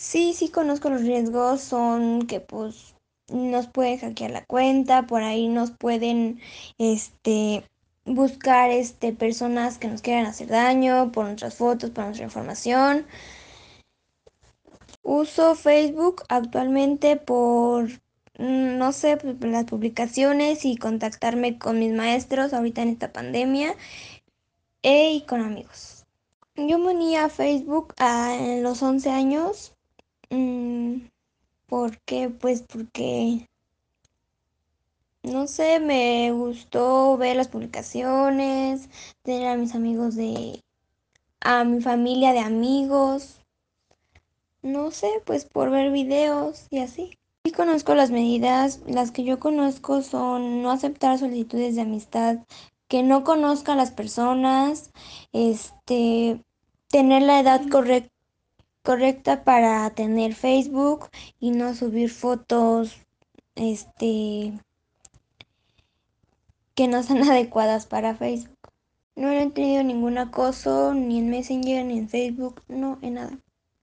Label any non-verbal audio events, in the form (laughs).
Sí, sí conozco los riesgos, son que pues nos pueden hackear la cuenta, por ahí nos pueden este buscar este personas que nos quieran hacer daño por nuestras fotos, por nuestra información. Uso Facebook actualmente por mm, no sé, las publicaciones y contactarme con mis maestros ahorita en esta pandemia e, y con amigos. Yo me uní a Facebook a, en los 11 años ¿Por qué? Pues porque, no sé, me gustó ver las publicaciones, tener a mis amigos de, a mi familia de amigos, no sé, pues por ver videos y así. Sí conozco las medidas, las que yo conozco son no aceptar solicitudes de amistad, que no conozca a las personas, este, tener la edad correcta correcta para tener Facebook y no subir fotos este que no son (laughs) adecuadas para Facebook. No he tenido ningún acoso ni en Messenger ni en Facebook, no, en nada.